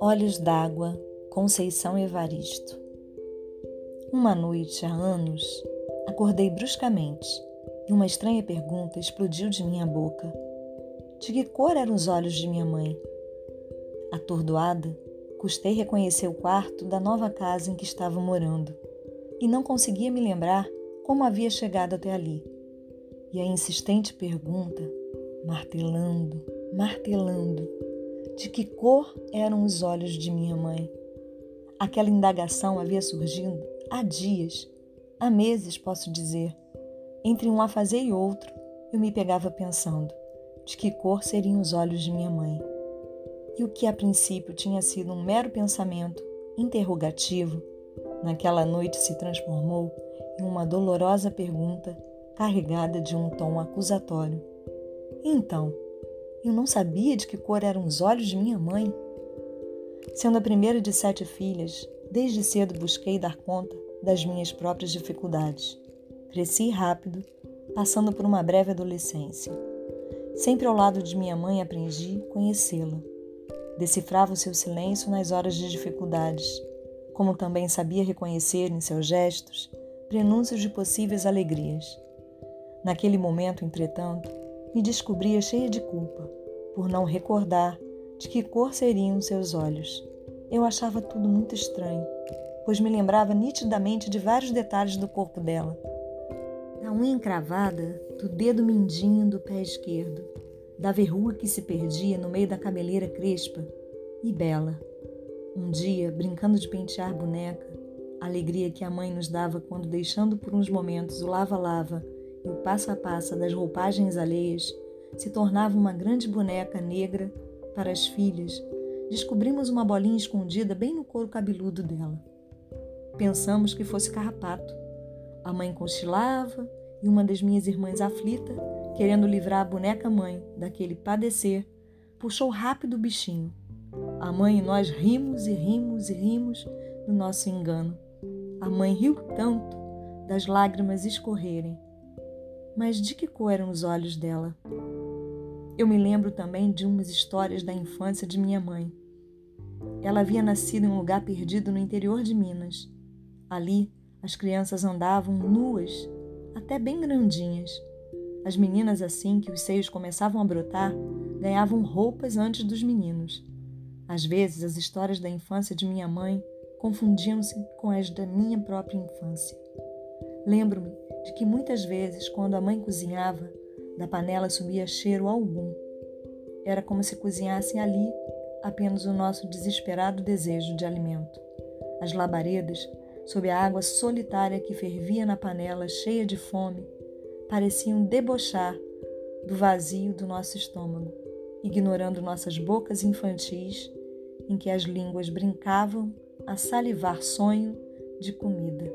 Olhos d'Água, Conceição Evaristo. Uma noite, há anos, acordei bruscamente e uma estranha pergunta explodiu de minha boca. De que cor eram os olhos de minha mãe? Atordoada, custei reconhecer o quarto da nova casa em que estava morando e não conseguia me lembrar como havia chegado até ali. E a insistente pergunta, martelando, martelando, de que cor eram os olhos de minha mãe. Aquela indagação havia surgido há dias, há meses, posso dizer. Entre um afazer e outro, eu me pegava pensando de que cor seriam os olhos de minha mãe. E o que a princípio tinha sido um mero pensamento interrogativo, naquela noite se transformou em uma dolorosa pergunta carregada de um tom acusatório. Então, eu não sabia de que cor eram os olhos de minha mãe. Sendo a primeira de sete filhas, desde cedo busquei dar conta das minhas próprias dificuldades. Cresci rápido, passando por uma breve adolescência. Sempre ao lado de minha mãe aprendi conhecê-la. Decifrava o seu silêncio nas horas de dificuldades, como também sabia reconhecer em seus gestos prenúncios de possíveis alegrias. Naquele momento, entretanto, me descobria cheia de culpa por não recordar de que cor seriam seus olhos. Eu achava tudo muito estranho, pois me lembrava nitidamente de vários detalhes do corpo dela. Da unha encravada do dedo mindinho do pé esquerdo, da verruga que se perdia no meio da cabeleira crespa e bela. Um dia, brincando de pentear boneca, a alegria que a mãe nos dava quando, deixando por uns momentos o lava-lava o passo a passo das roupagens alheias, se tornava uma grande boneca negra para as filhas, descobrimos uma bolinha escondida bem no couro cabeludo dela. Pensamos que fosse carrapato. A mãe cochilava e uma das minhas irmãs aflita, querendo livrar a boneca mãe daquele padecer, puxou rápido o bichinho. A mãe e nós rimos e rimos e rimos do nosso engano. A mãe riu tanto das lágrimas escorrerem mas de que cor eram os olhos dela? Eu me lembro também de umas histórias da infância de minha mãe. Ela havia nascido em um lugar perdido no interior de Minas. Ali, as crianças andavam nuas, até bem grandinhas. As meninas, assim que os seios começavam a brotar, ganhavam roupas antes dos meninos. Às vezes, as histórias da infância de minha mãe confundiam-se com as da minha própria infância. Lembro-me de que muitas vezes, quando a mãe cozinhava, da panela subia cheiro algum. Era como se cozinhassem ali apenas o nosso desesperado desejo de alimento. As labaredas, sob a água solitária que fervia na panela cheia de fome, pareciam debochar do vazio do nosso estômago, ignorando nossas bocas infantis em que as línguas brincavam a salivar sonho de comida.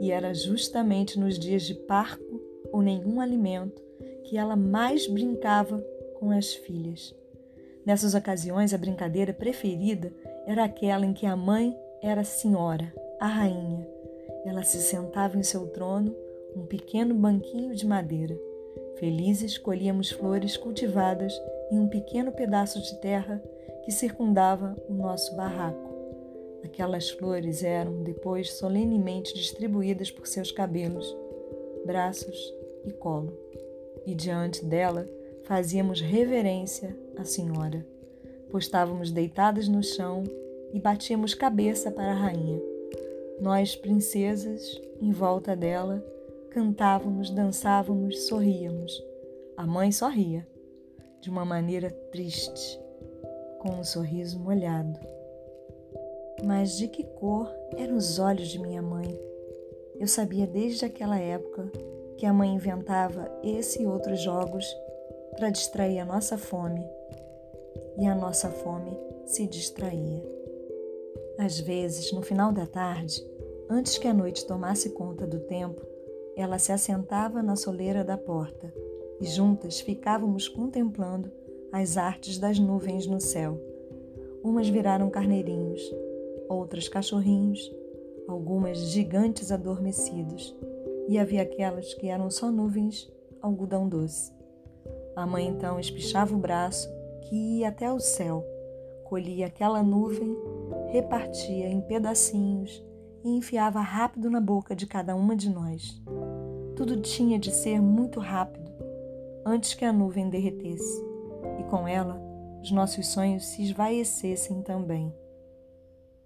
E era justamente nos dias de parco ou nenhum alimento que ela mais brincava com as filhas. Nessas ocasiões, a brincadeira preferida era aquela em que a mãe era a senhora, a rainha. Ela se sentava em seu trono, um pequeno banquinho de madeira. Felizes colhíamos flores cultivadas em um pequeno pedaço de terra que circundava o nosso barraco. Aquelas flores eram depois solenemente distribuídas por seus cabelos, braços e colo, e diante dela fazíamos reverência à Senhora. Postávamos deitadas no chão e batíamos cabeça para a rainha. Nós, princesas, em volta dela, cantávamos, dançávamos, sorríamos. A mãe sorria, de uma maneira triste, com um sorriso molhado. Mas de que cor eram os olhos de minha mãe? Eu sabia desde aquela época que a mãe inventava esse e outros jogos para distrair a nossa fome, e a nossa fome se distraía. Às vezes, no final da tarde, antes que a noite tomasse conta do tempo, ela se assentava na soleira da porta e juntas ficávamos contemplando as artes das nuvens no céu. Umas viraram carneirinhos, outras cachorrinhos, algumas gigantes adormecidos, e havia aquelas que eram só nuvens, algodão doce. A mãe então espichava o braço, que ia até o céu, colhia aquela nuvem, repartia em pedacinhos e enfiava rápido na boca de cada uma de nós. Tudo tinha de ser muito rápido, antes que a nuvem derretesse, e com ela os nossos sonhos se esvaecessem também.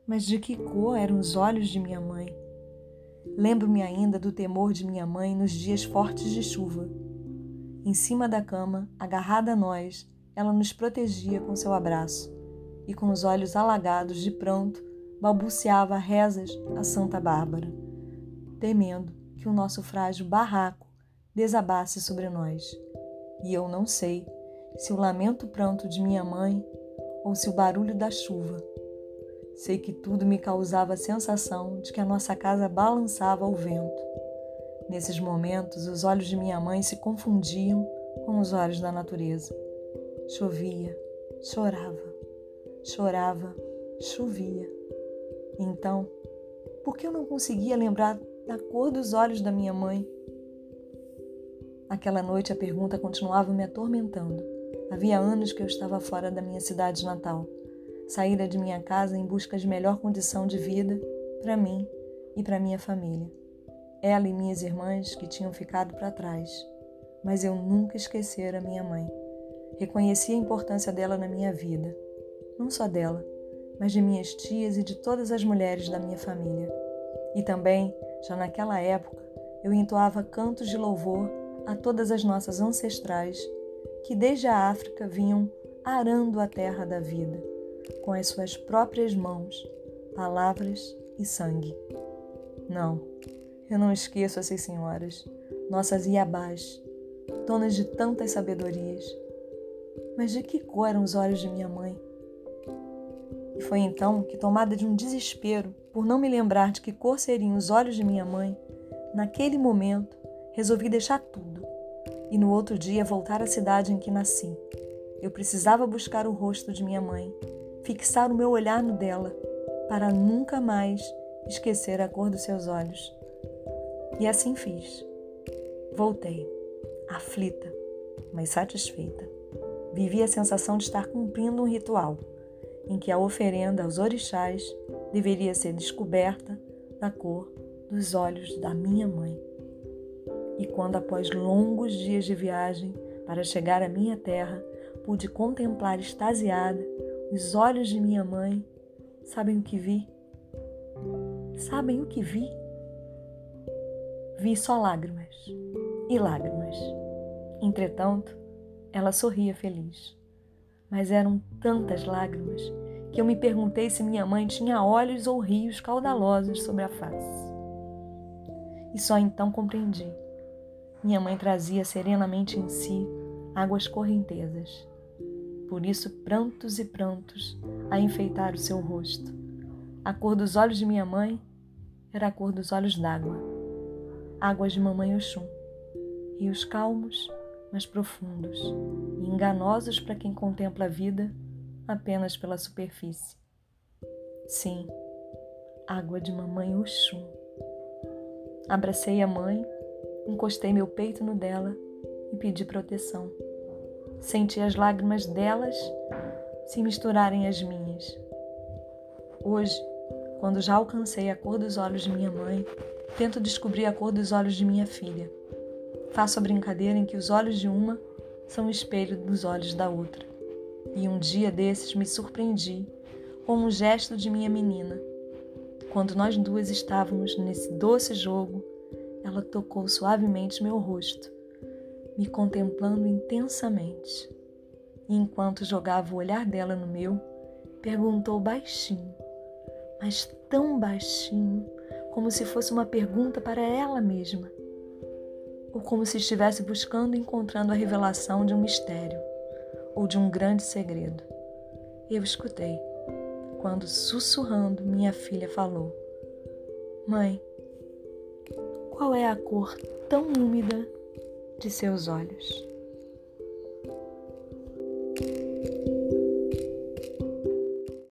Mas de que cor eram os olhos de minha mãe? Lembro-me ainda do temor de minha mãe nos dias fortes de chuva. Em cima da cama, agarrada a nós, ela nos protegia com seu abraço e, com os olhos alagados de pranto, balbuciava rezas a Santa Bárbara, temendo que o nosso frágil barraco desabasse sobre nós. E eu não sei se o lamento pranto de minha mãe ou se o barulho da chuva Sei que tudo me causava a sensação de que a nossa casa balançava ao vento. Nesses momentos, os olhos de minha mãe se confundiam com os olhos da natureza. Chovia, chorava, chorava, chovia. Então, por que eu não conseguia lembrar da cor dos olhos da minha mãe? Aquela noite a pergunta continuava me atormentando. Havia anos que eu estava fora da minha cidade natal saíra de minha casa em busca de melhor condição de vida para mim e para minha família. Ela e minhas irmãs que tinham ficado para trás, mas eu nunca esquecera minha mãe. Reconheci a importância dela na minha vida, não só dela, mas de minhas tias e de todas as mulheres da minha família. E também, já naquela época, eu entoava cantos de louvor a todas as nossas ancestrais que desde a África vinham arando a terra da vida com as suas próprias mãos, palavras e sangue. Não, eu não esqueço essas senhoras, nossas iabás, donas de tantas sabedorias. Mas de que cor eram os olhos de minha mãe? E foi então que, tomada de um desespero por não me lembrar de que cor seriam os olhos de minha mãe, naquele momento resolvi deixar tudo e no outro dia voltar à cidade em que nasci. Eu precisava buscar o rosto de minha mãe fixar o meu olhar no dela, para nunca mais esquecer a cor dos seus olhos. E assim fiz. Voltei, aflita, mas satisfeita. Vivi a sensação de estar cumprindo um ritual, em que a oferenda aos orixás deveria ser descoberta da cor dos olhos da minha mãe. E quando, após longos dias de viagem para chegar à minha terra, pude contemplar extasiada os olhos de minha mãe, sabem o que vi? Sabem o que vi? Vi só lágrimas e lágrimas. Entretanto, ela sorria feliz. Mas eram tantas lágrimas que eu me perguntei se minha mãe tinha olhos ou rios caudalosos sobre a face. E só então compreendi. Minha mãe trazia serenamente em si águas correntezas por isso prantos e prantos a enfeitar o seu rosto. A cor dos olhos de minha mãe era a cor dos olhos d'água, águas de mamãe Oxum, rios calmos, mas profundos e enganosos para quem contempla a vida apenas pela superfície. Sim, água de mamãe Oxum. Abracei a mãe, encostei meu peito no dela e pedi proteção. Senti as lágrimas delas se misturarem às minhas. Hoje, quando já alcancei a cor dos olhos de minha mãe, tento descobrir a cor dos olhos de minha filha. Faço a brincadeira em que os olhos de uma são o espelho dos olhos da outra. E um dia desses me surpreendi com um gesto de minha menina. Quando nós duas estávamos nesse doce jogo, ela tocou suavemente meu rosto me contemplando intensamente. E enquanto jogava o olhar dela no meu, perguntou baixinho, mas tão baixinho, como se fosse uma pergunta para ela mesma, ou como se estivesse buscando e encontrando a revelação de um mistério ou de um grande segredo. Eu escutei, quando sussurrando minha filha falou: Mãe, qual é a cor tão úmida de seus olhos.